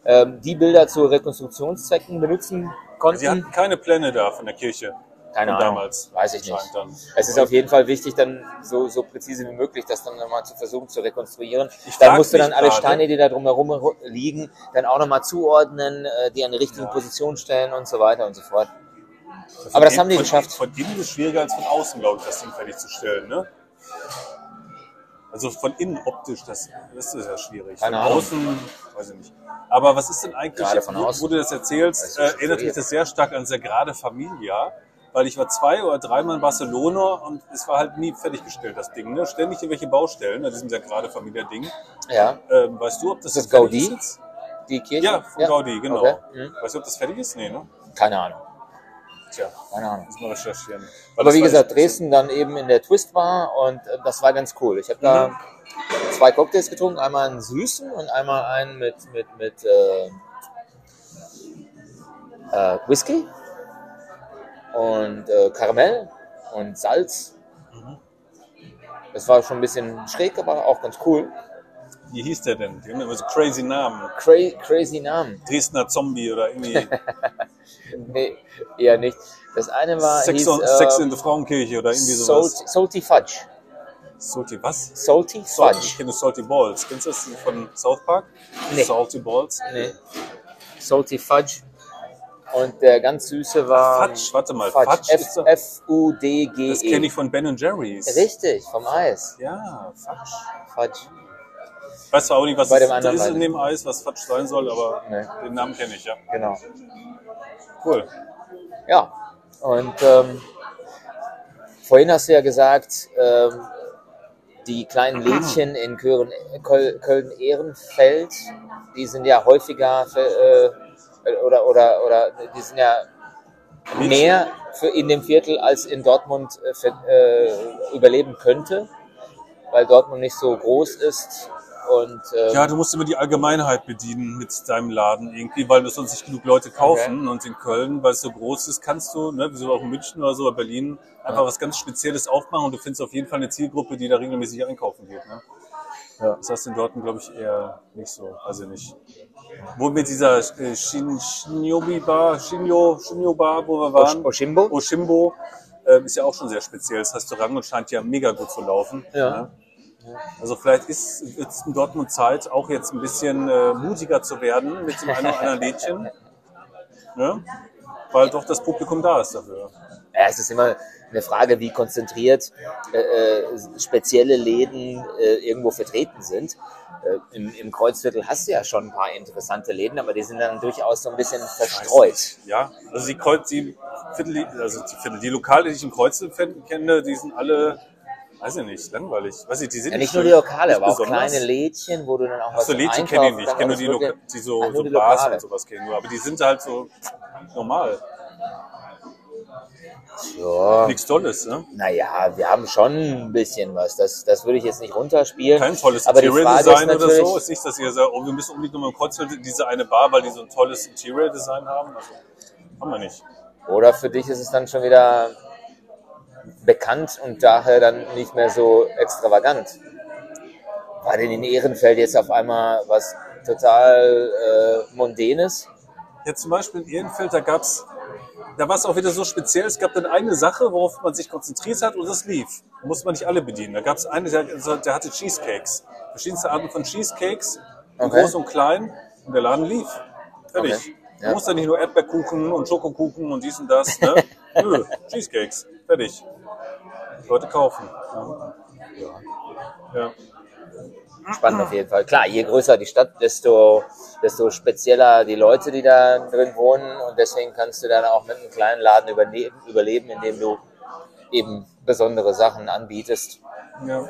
Speaker 1: ähm, die Bilder zu Rekonstruktionszwecken benutzen
Speaker 2: Sie
Speaker 1: konnten.
Speaker 2: hatten keine Pläne da von der Kirche.
Speaker 1: Keine Ahnung.
Speaker 2: damals.
Speaker 1: Weiß ich nicht.
Speaker 2: Dann.
Speaker 1: Es ist auf jeden Fall wichtig, dann so, so präzise wie möglich das dann nochmal zu versuchen zu rekonstruieren.
Speaker 2: Ich
Speaker 1: Dann musst du dann alle
Speaker 2: gerade-
Speaker 1: Steine, die da drumherum liegen, dann auch nochmal zuordnen, äh, die an die richtige
Speaker 2: Ja.
Speaker 1: Position stellen und so weiter und so fort. Aber das haben die
Speaker 2: von,
Speaker 1: geschafft.
Speaker 2: Von innen ist schwieriger als von außen, glaube ich, das Ding fertigzustellen. Ne? Also von innen optisch, das, das ist ja schwierig.
Speaker 1: Keine
Speaker 2: von
Speaker 1: Ahnung.
Speaker 2: außen, weiß ich nicht. Aber was ist denn eigentlich,
Speaker 1: Gerade von
Speaker 2: wo,
Speaker 1: außen.
Speaker 2: wo du das erzählst,
Speaker 1: Das
Speaker 2: äh, erinnert mich das sehr stark an Sagrada Familia, weil ich war zwei oder dreimal in Barcelona und es war halt nie fertiggestellt, das Ding. Ne? Ständig irgendwelche Baustellen an diesem Sagrada Familia Ding.
Speaker 1: Ja,
Speaker 2: Ähm, weißt du, ob das,
Speaker 1: Ist das Gaudi?
Speaker 2: ist
Speaker 1: die Kirche?
Speaker 2: Ja, von Gaudi, genau.
Speaker 1: Okay. Mhm.
Speaker 2: Weißt du, ob das fertig ist? Nee, ne?
Speaker 1: Keine Ahnung.
Speaker 2: Tja,
Speaker 1: Keine Ahnung.
Speaker 2: muss man recherchieren. Weil
Speaker 1: Aber wie gesagt, Dresden dann eben in der Twist war und äh, das war ganz cool. Ich habe da
Speaker 2: Mhm.
Speaker 1: zwei Cocktails getrunken, einmal einen süßen und einmal einen mit, mit, mit äh, äh, Whisky und äh, Karamell und Salz.
Speaker 2: Mhm.
Speaker 1: Das war schon ein bisschen schräg, aber auch ganz cool.
Speaker 2: Wie hieß der denn? Die haben immer so crazy Namen.
Speaker 1: Cra crazy Namen.
Speaker 2: Dresdner Zombie oder irgendwie
Speaker 1: Nee, eher nicht. Das eine war
Speaker 2: Sex,
Speaker 1: hieß,
Speaker 2: on,
Speaker 1: äh,
Speaker 2: Sex in der Frauenkirche oder irgendwie sowas.
Speaker 1: Salty, Fudge.
Speaker 2: Salty, was?
Speaker 1: Salty
Speaker 2: Salty, ich
Speaker 1: Fudge.
Speaker 2: kenne Salty Balls. Kennst du das von South Park?
Speaker 1: Nee.
Speaker 2: Salty Balls.
Speaker 1: Nee. Salty Fudge. Und der ganz süße war.
Speaker 2: Fudge, warte mal,
Speaker 1: Fudge.
Speaker 2: Fudge doch-
Speaker 1: F- F-U-D-G-E.
Speaker 2: Das kenne ich von Ben Jerry's.
Speaker 1: E. Richtig, vom Eis.
Speaker 2: Ja, Fudge.
Speaker 1: Fudge.
Speaker 2: Weiß zwar auch nicht, was
Speaker 1: Bei
Speaker 2: es
Speaker 1: dem anderen
Speaker 2: ist in dem Eis, was Fudge sein soll, aber
Speaker 1: Nee.
Speaker 2: den Namen kenne ich, ja.
Speaker 1: Genau.
Speaker 2: Cool.
Speaker 1: Ja. Und ähm, vorhin hast du ja gesagt, ähm, die kleinen Lädchen in Köln- Köl- Köln-Ehrenfeld, die sind ja häufiger äh, oder, oder, oder die sind ja mehr für in dem Viertel als in Dortmund äh, äh, überleben könnte, weil Dortmund nicht so groß ist. Und ähm,
Speaker 2: Ja, du musst immer die Allgemeinheit bedienen mit deinem Laden irgendwie, weil sonst nicht genug Leute kaufen. Und in Köln, weil es so groß ist, kannst du, ne, wie so auch in München oder so, oder Berlin, einfach
Speaker 1: Ja.
Speaker 2: was ganz Spezielles aufmachen und du findest auf jeden Fall eine Zielgruppe, die da regelmäßig einkaufen geht. Ne?
Speaker 1: Ja.
Speaker 2: Das hast du in Dortmund, glaube ich, eher nicht so. Also nicht. Wo mit dieser äh, Shin, Shinyobi Bar, Shinyo, Shinyo Bar, wo wir waren,
Speaker 1: Oshimbo?
Speaker 2: Oshimbo, äh, ist ja auch schon sehr spezielles Restaurant und scheint ja mega gut zu laufen.
Speaker 1: Ja.
Speaker 2: Ne? Also vielleicht ist jetzt in Dortmund Zeit, auch jetzt ein bisschen äh, mutiger zu werden mit dem einen oder anderen Lädchen. Ne? Weil doch das Publikum da ist dafür.
Speaker 1: Ja, es ist immer eine Frage, wie konzentriert äh, äh, spezielle Läden äh, irgendwo vertreten sind. Äh, im, Im Kreuzviertel hast du ja schon ein paar interessante Läden, aber die sind dann durchaus so ein bisschen verstreut.
Speaker 2: Ja, also die Kreuz, die Viertel, also die, Viertel, die Lokale, die ich im Kreuzviertel kenne, die sind alle, weiß ich nicht, langweilig. Weiß ich, die sind
Speaker 1: Ja, nicht
Speaker 2: schön,
Speaker 1: nur die Lokale,
Speaker 2: nicht
Speaker 1: aber auch
Speaker 2: besonders.
Speaker 1: kleine Lädchen, wo du dann auch
Speaker 2: Ach
Speaker 1: was
Speaker 2: so, Lädchen kenne ich nicht. Ich kenne nur die, Loka die so, so
Speaker 1: die
Speaker 2: Bars
Speaker 1: Lokale.
Speaker 2: und sowas kenne ich nur. Aber die sind halt so normal.
Speaker 1: Ja,
Speaker 2: Nichts Tolles, ne?
Speaker 1: naja, wir haben schon ein bisschen was. Das, das würde ich jetzt nicht runterspielen.
Speaker 2: Kein tolles
Speaker 1: aber
Speaker 2: Interior-Design oder so. Ist nicht, dass ihr sagt, oh, wir müssen unbedingt nochmal Kreuzviertel diese eine Bar, weil die so ein tolles Interior-Design haben. Also, haben wir nicht.
Speaker 1: Oder für dich ist es dann schon wieder bekannt und daher dann nicht mehr so extravagant. War denn in Ehrenfeld jetzt auf einmal was total äh, Mondänes?
Speaker 2: Ja, zum Beispiel in Ehrenfeld, da gab's, da war es auch wieder so speziell. Es gab dann eine Sache, worauf man sich konzentriert hat und das lief. Da musste man nicht alle bedienen. Da gab es einen, der, also der hatte Cheesecakes. Verschiedenste Arten von Cheesecakes,
Speaker 1: Okay.
Speaker 2: groß und klein. Und der Laden lief. Fertig.
Speaker 1: Okay.
Speaker 2: Du
Speaker 1: Ja.
Speaker 2: musst ja nicht nur Erdbeerkuchen und Schokokuchen und dies und das. Ne? Nö, Cheesecakes. Fertig. Leute kaufen. Ja. ja.
Speaker 1: Spannend auf jeden Fall. Klar, je größer die Stadt, desto, desto spezieller die Leute, die da drin wohnen. Und deswegen kannst du dann auch mit einem kleinen Laden überne- überleben, indem du eben besondere Sachen anbietest.
Speaker 2: ja.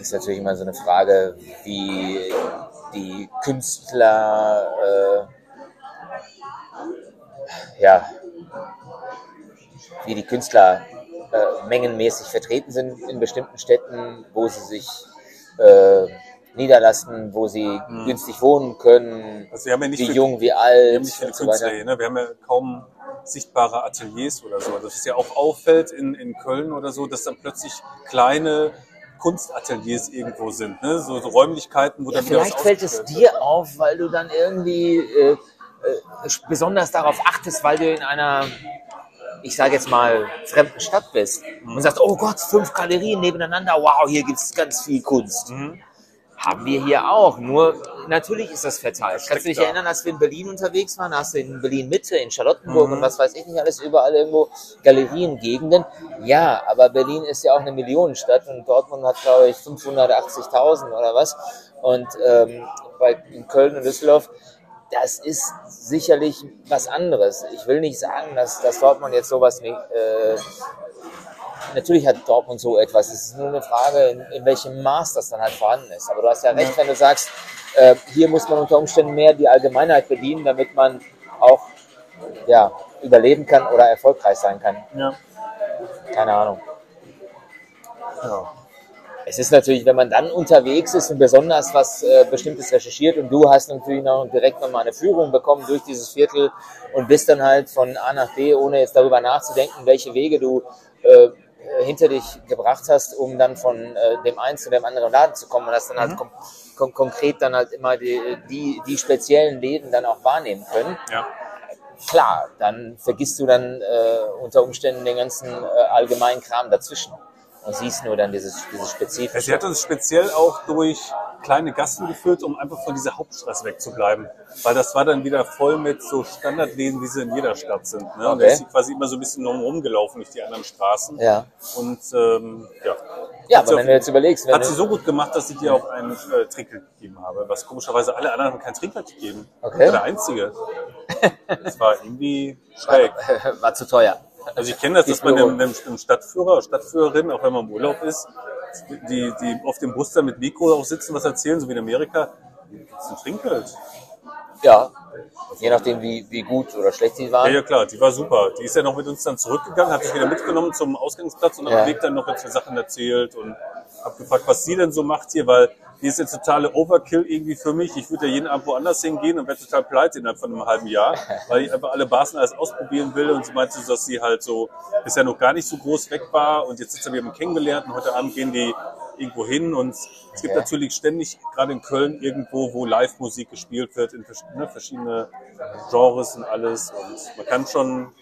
Speaker 1: ist natürlich immer so eine Frage, wie die Künstler, äh, ja, wie die Künstler äh, mengenmäßig vertreten sind in bestimmten Städten, wo sie sich äh, niederlassen, wo sie günstig wohnen können,
Speaker 2: Also wir haben ja nicht
Speaker 1: wie
Speaker 2: viel-
Speaker 1: jung, wie
Speaker 2: Wir haben
Speaker 1: alt
Speaker 2: nicht viele
Speaker 1: so
Speaker 2: Künstler
Speaker 1: weiter.
Speaker 2: hier, ne? Wir haben ja kaum sichtbare Ateliers oder so. Das ist ja auch auffällt in, in Köln oder so, dass dann plötzlich kleine Kunstateliers irgendwo sind, ne? So, so Räumlichkeiten, wo
Speaker 1: Ja,
Speaker 2: dann
Speaker 1: vielleicht fällt es
Speaker 2: wird.
Speaker 1: dir auf, weil du dann irgendwie äh, äh, besonders darauf achtest, weil du in einer ich sage jetzt mal, fremden Stadt bist und sagst, oh Gott, fünf Galerien nebeneinander, wow, hier gibt es ganz viel Kunst. Haben wir hier auch. Nur natürlich ist das verteilt. Kannst du dich
Speaker 2: da.
Speaker 1: erinnern, als wir in Berlin unterwegs waren? Hast du in Berlin Mitte, in Charlottenburg und was weiß ich nicht alles, überall irgendwo Galerien, Gegenden. Ja, aber Berlin ist ja auch eine Millionenstadt und Dortmund hat, glaube ich, 580.000 oder was. Und ähm, bei in Köln und Düsseldorf, das ist sicherlich was anderes. Ich will nicht sagen, dass, dass Dortmund jetzt sowas nicht. Äh, natürlich hat Dortmund so etwas. Es ist nur eine Frage, in, in welchem Maß das dann halt vorhanden ist. Aber du hast ja recht, wenn du sagst, äh, hier muss man unter Umständen mehr die Allgemeinheit bedienen, damit man auch ja, überleben kann oder erfolgreich sein kann.
Speaker 2: Ja.
Speaker 1: Keine Ahnung.
Speaker 2: ja.
Speaker 1: Es ist natürlich, wenn man dann unterwegs ist und besonders was äh, Bestimmtes recherchiert und du hast natürlich noch direkt nochmal eine Führung bekommen durch dieses Viertel und bist dann halt von A nach B, ohne jetzt darüber nachzudenken, welche Wege du äh, hinter dich gebracht hast, um dann von äh, dem einen zu dem anderen Laden zu kommen und hast dann halt kom kom konkret dann halt immer die, die, die speziellen Läden dann auch wahrnehmen können.
Speaker 2: ja.
Speaker 1: Klar, dann vergisst du dann äh, unter Umständen den ganzen äh, allgemeinen Kram dazwischen und siehst nur dann dieses, dieses
Speaker 2: Sie
Speaker 1: Spezifische.
Speaker 2: hat uns speziell auch durch kleine Gassen geführt, um einfach von dieser Hauptstraße wegzubleiben. Weil das war dann wieder voll mit so Standardläden, wie sie in jeder Stadt sind. Ne? Und da
Speaker 1: Okay.
Speaker 2: ist sie quasi immer so ein bisschen rumgelaufen durch die anderen Straßen.
Speaker 1: Ja.
Speaker 2: Und ähm, ja.
Speaker 1: Ja,
Speaker 2: Hat sie
Speaker 1: aber wenn
Speaker 2: auf-
Speaker 1: du jetzt überlegst, wenn
Speaker 2: Hat sie so gut gemacht, dass ich dir auch ein äh, Trinkgeld gegeben habe. Was komischerweise alle anderen haben kein Trinkgeld gegeben.
Speaker 1: Okay.
Speaker 2: Ich war der Einzige. Das war irgendwie schräg.
Speaker 1: war zu teuer.
Speaker 2: Also ich kenne das, dass man
Speaker 1: Führung.
Speaker 2: einem, einem Stadtführer, Stadtführerin, auch wenn man im Urlaub ist, die, die auf dem Bus dann mit Mikro auch sitzen, was erzählen, so wie in Amerika, gibt's ein Trinkgeld.
Speaker 1: Ja, je nachdem, wie, wie gut oder schlecht sie
Speaker 2: Ja,
Speaker 1: waren.
Speaker 2: ja klar, die war super. Die ist ja noch mit uns dann zurückgegangen, hat sich wieder mitgenommen zum Ausgangsplatz und
Speaker 1: Ja.
Speaker 2: am Weg dann noch jetzt Sachen erzählt und hab gefragt, was sie denn so macht hier, weil die ist jetzt totale Overkill irgendwie für mich. Ich würde ja jeden Abend woanders hingehen und wäre total pleite innerhalb von einem halben Jahr, weil ich einfach alle Basen alles ausprobieren will und sie meinte, so, dass sie halt so bisher noch gar nicht so groß weg war und jetzt haben wir jemanden kennengelernt und heute Abend gehen die irgendwo hin und es gibt
Speaker 1: Okay.
Speaker 2: natürlich ständig, gerade in Köln, irgendwo, wo Live-Musik gespielt wird in ne, verschiedene Genres und alles und man kann schon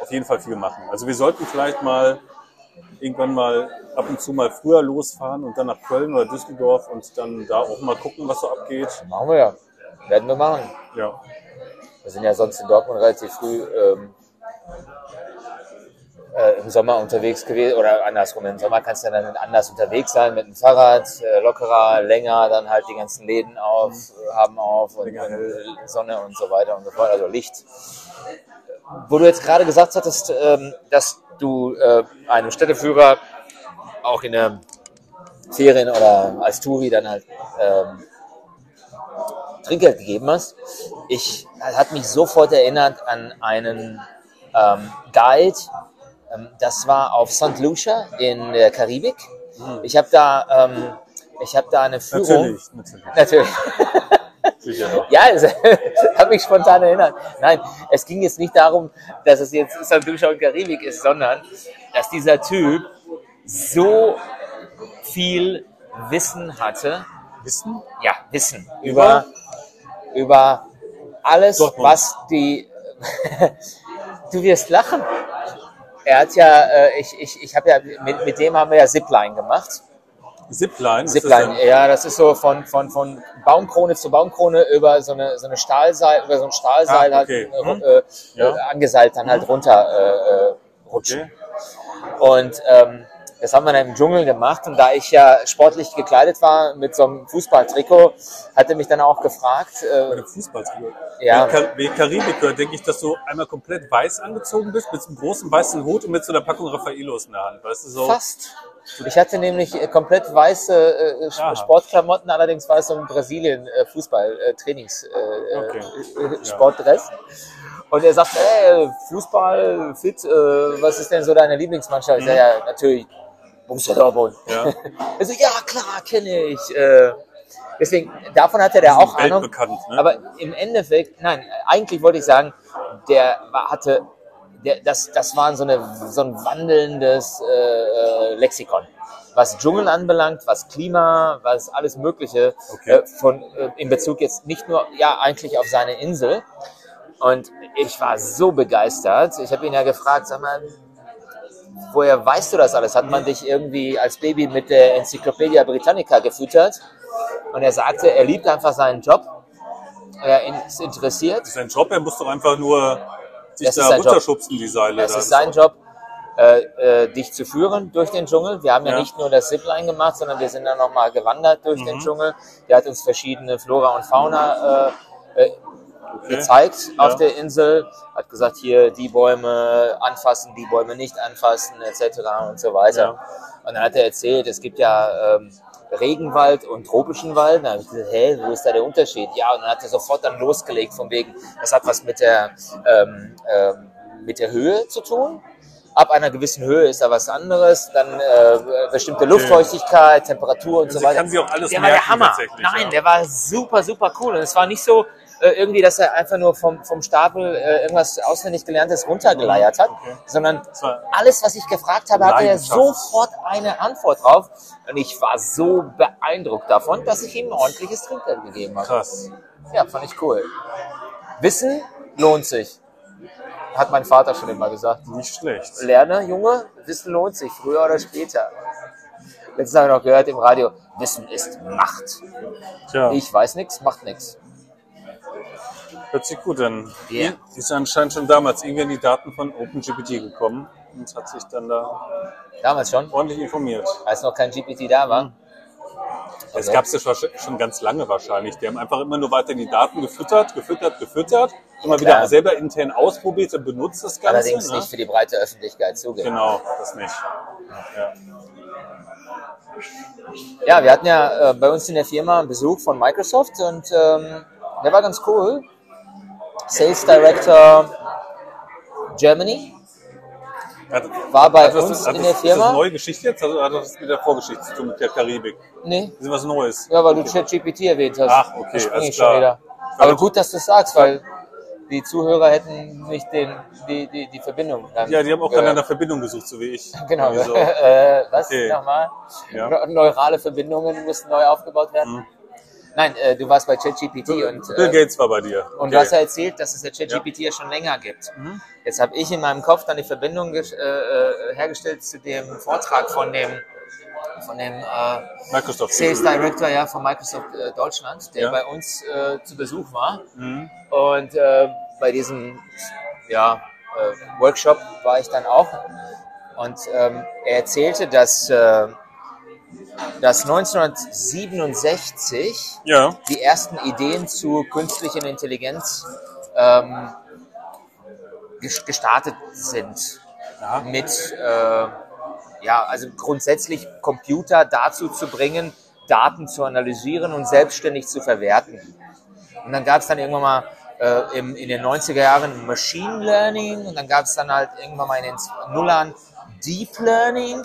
Speaker 2: auf jeden Fall viel machen. Also wir sollten vielleicht mal irgendwann mal ab und zu mal früher losfahren und dann nach Köln oder Düsseldorf und dann da auch mal gucken, was so abgeht.
Speaker 1: Machen wir ja. Werden wir machen.
Speaker 2: Ja,
Speaker 1: Wir sind ja sonst in Dortmund relativ früh ähm, äh, im Sommer unterwegs gewesen oder andersrum. Im Sommer kannst du dann anders unterwegs sein mit dem Fahrrad, äh, lockerer, länger, dann halt die ganzen Läden auf, äh, haben auf und äh, Sonne und so weiter und so fort, also Licht. Wo du jetzt gerade gesagt hattest, ähm, dass du äh, einem Städteführer auch in der Ferien oder als Touri dann halt ähm, Trinkgeld gegeben hast. Ich hat mich sofort erinnert an einen ähm, Guide. Ähm, das war auf St. Lucia in der Karibik. Ich habe da, ähm, ich habe da eine Führung.
Speaker 2: natürlich, natürlich.
Speaker 1: Natürlich.
Speaker 2: Sicher.
Speaker 1: Ja, es habe mich spontan erinnert. Nein, es ging jetzt nicht darum, dass es jetzt St. Lucia und Karibik ist, sondern dass dieser Typ so viel Wissen hatte,
Speaker 2: Wissen?
Speaker 1: ja, Wissen über, über alles,
Speaker 2: Dortmund.
Speaker 1: was die. du wirst lachen. Er hat ja, äh, ich, ich, ich habe ja, mit, mit dem haben wir ja Zipline gemacht.
Speaker 2: Zipline? das
Speaker 1: Zipline, ja, das ist so von, von, von Baumkrone zu Baumkrone über so eine, so eine Stahlseil, über so ein Stahlseil
Speaker 2: Ah, okay.
Speaker 1: halt
Speaker 2: Mhm.
Speaker 1: äh,
Speaker 2: Ja.
Speaker 1: äh, angeseilt dann halt runter äh, äh, rutschen.
Speaker 2: Okay.
Speaker 1: Und ähm, das haben wir dann im Dschungel gemacht und da ich ja sportlich gekleidet war mit so einem Fußballtrikot, hat er mich dann auch gefragt, äh,
Speaker 2: Fußballtour.
Speaker 1: Ja.
Speaker 2: Wenn Kar- Wenn Karibik gehört, denke ich, dass du einmal komplett weiß angezogen bist, mit so einem großen weißen Hut und mit so einer Packung Raffaellos in der Hand. Weißt du, so.
Speaker 1: fast. Ich hatte nämlich äh, komplett weiße äh. Sportklamotten, allerdings war es so ein Brasilien äh, äh, äh,
Speaker 2: Okay.
Speaker 1: Und er sagt, ey, Fußball, fit, was ist denn so deine Lieblingsmannschaft? Ich sag, ja, natürlich Borussia Dortmund.
Speaker 2: Mhm. Ja.
Speaker 1: Er so, ja klar, kenne ich. Deswegen, davon hatte der auch Ahnung.
Speaker 2: Ne?
Speaker 1: Aber im Endeffekt, nein, eigentlich wollte ich sagen, der hatte, der, das, das war so, eine, so ein wandelndes äh, äh, Lexikon. Was Dschungel anbelangt, was Klima, was alles Mögliche,
Speaker 2: Okay.
Speaker 1: äh, von, äh, in Bezug jetzt nicht nur, ja, eigentlich auf seine Insel, Und ich war so begeistert. Ich habe ihn ja gefragt, sag mal, woher weißt du das alles? Hat man dich irgendwie als Baby mit der Enzyklopädie Britannica gefüttert? Und er sagte, er liebt einfach seinen Job. Er ist interessiert.
Speaker 2: Das ist sein Job, er muss doch einfach nur sich
Speaker 1: Das ist
Speaker 2: da
Speaker 1: sein Job.
Speaker 2: runterschubsen, die Seile.
Speaker 1: Es
Speaker 2: da.
Speaker 1: ist sein Job, äh, äh, dich zu führen durch den Dschungel. Wir haben ja,
Speaker 2: Ja.
Speaker 1: nicht nur das Zipline gemacht, sondern wir sind dann nochmal gewandert durch
Speaker 2: Mhm.
Speaker 1: den Dschungel. Der hat uns verschiedene Flora und Fauna äh, äh,
Speaker 2: Okay.
Speaker 1: gezeigt auf
Speaker 2: Ja.
Speaker 1: der Insel. Hat gesagt, hier die Bäume anfassen, die Bäume nicht anfassen, etc. und so weiter.
Speaker 2: Ja.
Speaker 1: Und dann hat er erzählt, es gibt ja ähm, Regenwald und tropischen Wald. Dann habe ich gesagt, hä, wo ist da der Unterschied? Ja, und dann hat er sofort dann losgelegt von wegen, das hat was mit der, ähm, ähm, mit der Höhe zu tun. Ab einer gewissen Höhe ist da was anderes, dann äh, bestimmte Luftfeuchtigkeit, Temperatur und
Speaker 2: Also
Speaker 1: so weiter.
Speaker 2: kann sie auch alles
Speaker 1: der war der
Speaker 2: merken
Speaker 1: Hammer. Nein,
Speaker 2: ja.
Speaker 1: der war super, super cool. Und es war nicht so äh, irgendwie, dass er einfach nur vom, vom Stapel äh, irgendwas auswendig gelerntes runtergeleiert hat,
Speaker 2: Okay.
Speaker 1: sondern alles, was ich gefragt habe, hatte er sofort eine Antwort drauf. Und ich war so beeindruckt davon, dass ich ihm ein ordentliches Trinkgeld gegeben habe.
Speaker 2: Krass.
Speaker 1: Ja, fand ich cool. Wissen lohnt sich. Hat mein Vater schon immer gesagt.
Speaker 2: Nicht schlecht.
Speaker 1: Lerne, Junge, Wissen lohnt sich, früher oder später. Letztens habe ich noch gehört im Radio, Wissen ist Macht.
Speaker 2: Tja,
Speaker 1: Ich weiß nichts, macht nichts.
Speaker 2: Hört sich gut an. Die ist anscheinend schon damals irgendwie an die Daten von OpenGPT gekommen und hat sich dann da
Speaker 1: Damals schon,
Speaker 2: ordentlich informiert.
Speaker 1: als noch kein GPT da war.
Speaker 2: Das
Speaker 1: Okay.
Speaker 2: gab es ja schon- ganz lange wahrscheinlich. Die haben einfach immer nur weiter die Daten gefüttert, gefüttert, gefüttert, immer wieder
Speaker 1: klar.
Speaker 2: selber intern ausprobiert und benutzt das Ganze.
Speaker 1: Allerdings
Speaker 2: ne?
Speaker 1: nicht für die breite Öffentlichkeit zugänglich.
Speaker 2: Genau, das nicht. Ja.
Speaker 1: Ja, wir hatten ja äh, bei uns in der Firma einen Besuch von Microsoft und ähm, der war ganz cool. Sales Director Germany
Speaker 2: Hat,
Speaker 1: war bei
Speaker 2: das,
Speaker 1: uns
Speaker 2: hat
Speaker 1: in
Speaker 2: das,
Speaker 1: der
Speaker 2: Ist das
Speaker 1: Firma.
Speaker 2: eine neue Geschichte jetzt? Also hat das mit der Vorgeschichte zu tun, mit der Karibik?
Speaker 1: Nee,
Speaker 2: Das ist was Neues.
Speaker 1: ja, weil du ChatGPT erwähnt hast.
Speaker 2: Ach, okay, alles
Speaker 1: ich schon
Speaker 2: klar.
Speaker 1: wieder. Aber gut, dass du es sagst, weil die Zuhörer hätten nicht den, die, die, die Verbindung. dann
Speaker 2: Ja, die haben auch
Speaker 1: gehört.
Speaker 2: nach einer Verbindung gesucht, so wie ich.
Speaker 1: Genau.
Speaker 2: Also,
Speaker 1: äh, was
Speaker 2: Okay.
Speaker 1: nochmal?
Speaker 2: Ja.
Speaker 1: Ne- Neurale Verbindungen müssen neu aufgebaut werden.
Speaker 2: Mhm.
Speaker 1: Nein, äh, du warst bei ChatGPT und,
Speaker 2: Bill
Speaker 1: äh,
Speaker 2: Gates war bei dir.
Speaker 1: und
Speaker 2: Okay.
Speaker 1: du hast ja erzählt, dass es der ChatGPT ja. schon länger gibt.
Speaker 2: Mhm.
Speaker 1: Jetzt habe ich in meinem Kopf dann die Verbindung äh, äh, hergestellt zu dem Vortrag von dem von dem äh,
Speaker 2: Microsoft.
Speaker 1: Sales Director ja, von Microsoft äh, Deutschland, der
Speaker 2: Ja.
Speaker 1: bei uns äh, zu Besuch war.
Speaker 2: Mhm.
Speaker 1: Und äh, bei diesem ja, äh, Workshop war ich dann auch. Und ähm, er erzählte, dass, äh, dass 1967
Speaker 2: Ja,
Speaker 1: die ersten Ideen zu künstlicher Intelligenz ähm, ges- gestartet sind.
Speaker 2: Ja.
Speaker 1: Mit, äh, ja, also grundsätzlich Computer dazu zu bringen, Daten zu analysieren und selbstständig zu verwerten. Und dann gab es dann irgendwann mal äh, im, in den 90er Jahren Machine Learning und dann gab es dann halt irgendwann mal in den Nullern Deep Learning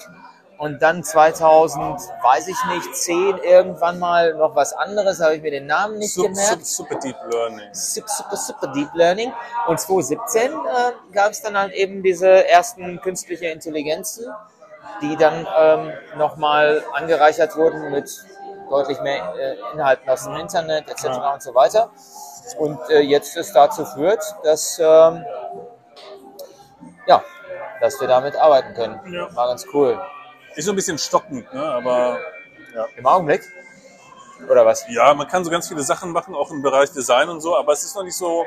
Speaker 1: und dann 2000, weiß ich nicht, 10 irgendwann mal noch was anderes, habe ich mir den Namen nicht
Speaker 2: Sup,
Speaker 1: gemerkt.
Speaker 2: sup, super Deep Learning.
Speaker 1: Super, super, super Deep Learning. Und 2017 äh, gab es dann halt eben diese ersten künstliche Intelligenzen, die dann ähm, nochmal angereichert wurden mit deutlich mehr äh, Inhalten aus dem Internet etc.
Speaker 2: Ja.
Speaker 1: und so weiter. Und äh, jetzt es dazu führt, dass, ähm, ja, dass wir damit arbeiten können.
Speaker 2: Ja.
Speaker 1: War ganz cool.
Speaker 2: Ist so ein bisschen stockend, ne? aber ja.
Speaker 1: Im Augenblick? Oder was?
Speaker 2: ja, man kann so ganz viele Sachen machen, auch im Bereich Design und so, aber es ist noch nicht so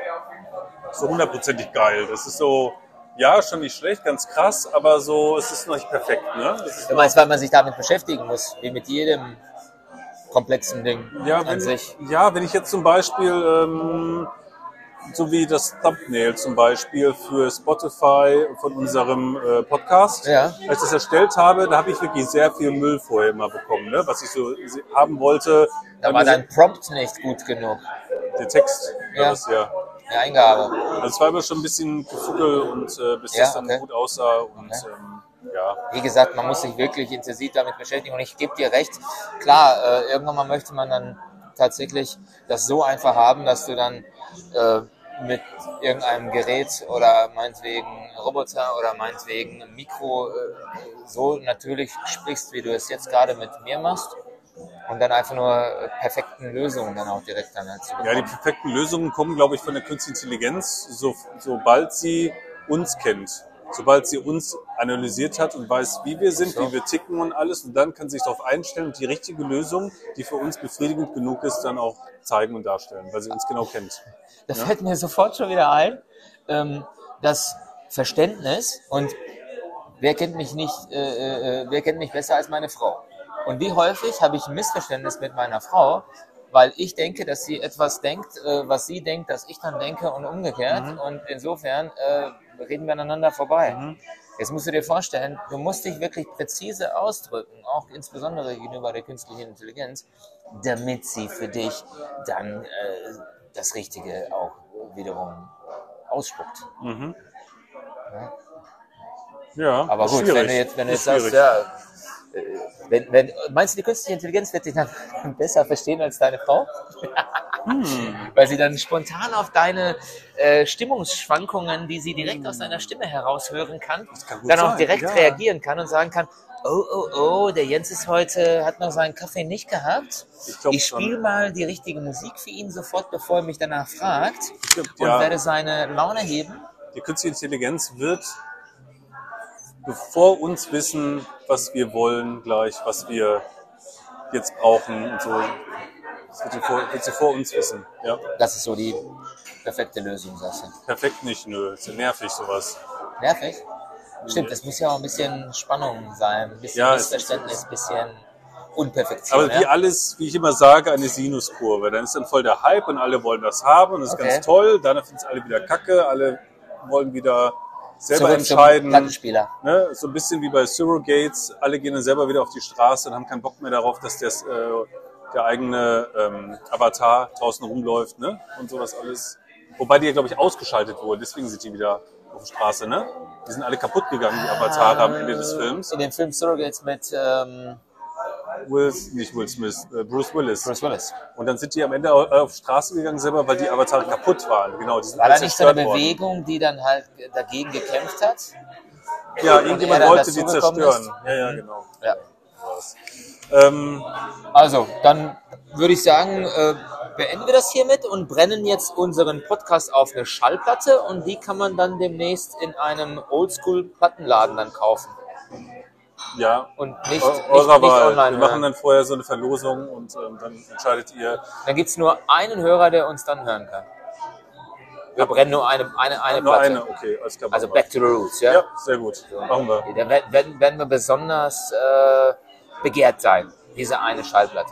Speaker 2: so hundertprozentig geil. Das ist so, ja, schon nicht schlecht, ganz krass, aber so, es ist noch nicht perfekt. Ne?
Speaker 1: Du meinst, weil man sich damit beschäftigen muss, wie mit jedem komplexen Ding
Speaker 2: Ja,
Speaker 1: an
Speaker 2: wenn,
Speaker 1: sich.
Speaker 2: ja, wenn ich jetzt zum Beispiel, ähm, so wie das Thumbnail zum Beispiel für Spotify von unserem äh, Podcast,
Speaker 1: Ja.
Speaker 2: als ich das erstellt habe, da habe ich wirklich sehr viel Müll vorher immer bekommen, ne? was ich so haben wollte.
Speaker 1: Da war dein Prompt nicht gut genug,
Speaker 2: der Text,
Speaker 1: Ja.
Speaker 2: Das, ja.
Speaker 1: die Eingabe.
Speaker 2: Also es war aber schon ein bisschen gefuckel und äh, bis
Speaker 1: Ja,
Speaker 2: das dann
Speaker 1: okay.
Speaker 2: gut aussah und
Speaker 1: Okay.
Speaker 2: ähm, ja.
Speaker 1: Wie gesagt, man muss sich wirklich intensiv damit beschäftigen und ich gebe dir recht. Klar, äh, irgendwann mal möchte man dann tatsächlich das so einfach haben, dass du dann äh, mit irgendeinem Gerät oder meinetwegen Roboter oder meinetwegen Mikro äh, so natürlich sprichst, wie du es jetzt gerade mit mir machst. und dann einfach nur äh, perfekten Lösungen dann auch direkt dann halt zu
Speaker 2: Ja, die perfekten Lösungen kommen, glaube ich, von der künstlichen Intelligenz, so, sobald sie uns kennt. Sobald sie uns analysiert hat und weiß, wie wir sind, wie wir ticken und alles. Und dann kann sie sich darauf einstellen und die richtige Lösung, die für uns befriedigend genug ist, dann auch zeigen und darstellen, weil sie uns genau kennt.
Speaker 1: Da fällt mir sofort schon wieder ein, ähm, das Verständnis und wer kennt mich nicht, äh, äh, wer kennt mich besser als meine Frau? Und wie häufig habe ich ein Missverständnis mit meiner Frau, weil ich denke, dass sie etwas denkt, äh, was sie denkt, dass ich dann denke und umgekehrt. Und insofern äh, reden wir aneinander vorbei. Jetzt musst du dir vorstellen, du musst dich wirklich präzise ausdrücken, auch insbesondere gegenüber der künstlichen Intelligenz, damit sie für dich dann äh, das Richtige auch wiederum ausspuckt.
Speaker 2: Ja,
Speaker 1: Aber gut,
Speaker 2: schwierig.
Speaker 1: wenn du jetzt, wenn du jetzt sagst, ja, wenn, wenn, meinst du, die künstliche Intelligenz wird dich dann besser verstehen als deine Frau?
Speaker 2: Hm.
Speaker 1: Weil sie dann spontan auf deine äh, Stimmungsschwankungen, die sie direkt aus deiner Stimme heraushören kann,
Speaker 2: kann
Speaker 1: dann auch
Speaker 2: sein,
Speaker 1: direkt
Speaker 2: ja.
Speaker 1: reagieren kann und sagen kann, oh, oh, oh, der Jens ist heute, hat noch seinen Kaffee nicht gehabt.
Speaker 2: Ich
Speaker 1: Ich spiele mal die richtige Musik für ihn sofort, bevor er mich danach fragt
Speaker 2: glaub,
Speaker 1: und
Speaker 2: ja.
Speaker 1: werde seine Laune heben.
Speaker 2: Die künstliche Intelligenz wird bevor uns wissen, was wir wollen, gleich, was wir jetzt brauchen und so. Das wird sie vor, wird sie vor uns wissen. Ja.
Speaker 1: Das ist so die perfekte Lösung, sagst du.
Speaker 2: Perfekt nicht, nö. Ist ja nervig sowas.
Speaker 1: Nervig? Stimmt, es muss ja auch ein bisschen Spannung sein, ein bisschen
Speaker 2: Ja,
Speaker 1: Missverständnis, ein bisschen Unperfektion.
Speaker 2: Aber wie
Speaker 1: ja?
Speaker 2: alles, wie ich immer sage, eine Sinuskurve. Dann ist dann voll der Hype und alle wollen das haben und das ist
Speaker 1: Okay.
Speaker 2: ganz toll. Dann finden es alle wieder kacke, alle wollen wieder selber entscheiden.
Speaker 1: Plattenspieler.
Speaker 2: Ne? So ein bisschen wie bei Surrogates. Alle gehen dann selber wieder auf die Straße und haben keinen Bock mehr darauf, dass das, äh, der eigene ähm, Avatar draußen rumläuft ne? und sowas alles. Wobei die ja, glaube ich, ausgeschaltet wurden. Deswegen sind die wieder auf der Straße. Ne? Die sind alle kaputt gegangen, die Avatare am Ende des Films.
Speaker 1: In dem Film Surrogates mit ähm,
Speaker 2: Will, nicht Will Smith, äh, Bruce Willis.
Speaker 1: Bruce Willis.
Speaker 2: Und dann sind die am Ende au- auf Straße gegangen selber, weil die Avatare kaputt waren. Genau, die sind
Speaker 1: War da nicht so eine
Speaker 2: zerstört worden.
Speaker 1: Bewegung, die dann halt dagegen gekämpft hat?
Speaker 2: Ja,
Speaker 1: er
Speaker 2: irgendjemand wollte die zerstören. Ja, ja, genau.
Speaker 1: Ja.
Speaker 2: Ähm,
Speaker 1: Also, dann würde ich sagen, äh, beenden wir das hiermit und brennen jetzt unseren Podcast auf eine Schallplatte und die kann man dann demnächst in einem Oldschool-Plattenladen dann kaufen.
Speaker 2: Ja,
Speaker 1: Und nicht, nicht,
Speaker 2: eurer
Speaker 1: nicht
Speaker 2: Wahl.
Speaker 1: online.
Speaker 2: Wir machen
Speaker 1: hören.
Speaker 2: dann vorher so eine Verlosung und ähm, dann entscheidet ihr.
Speaker 1: Dann gibt es nur einen Hörer, der uns dann hören kann. Wir brennen nur eine, eine, eine
Speaker 2: Nur
Speaker 1: Platte.
Speaker 2: eine, okay, alles klar.
Speaker 1: Also back to the roots, ja?
Speaker 2: Ja, sehr gut. Machen wir.
Speaker 1: Da werden, werden, wir besonders äh, begehrt sein, diese eine Schallplatte.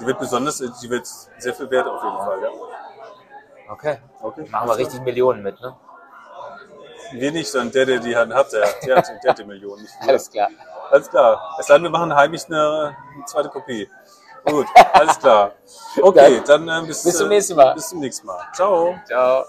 Speaker 2: Die wird besonders, die wird sehr viel wert auf jeden Fall. Ja.
Speaker 1: Okay.
Speaker 2: Okay.
Speaker 1: Machen wir richtig Millionen mit, ne?
Speaker 2: Wir nicht, sondern der, der die hat, der, der, hat, der hat die Millionen.
Speaker 1: Alles klar.
Speaker 2: Alles klar. Es sei denn, wir machen heimlich eine, eine zweite Kopie. Gut, alles klar. Okay, dann äh, bis,
Speaker 1: Bis zum
Speaker 2: äh,
Speaker 1: nächsten Mal.
Speaker 2: Bis zum nächsten Mal. Ciao.
Speaker 1: Ciao.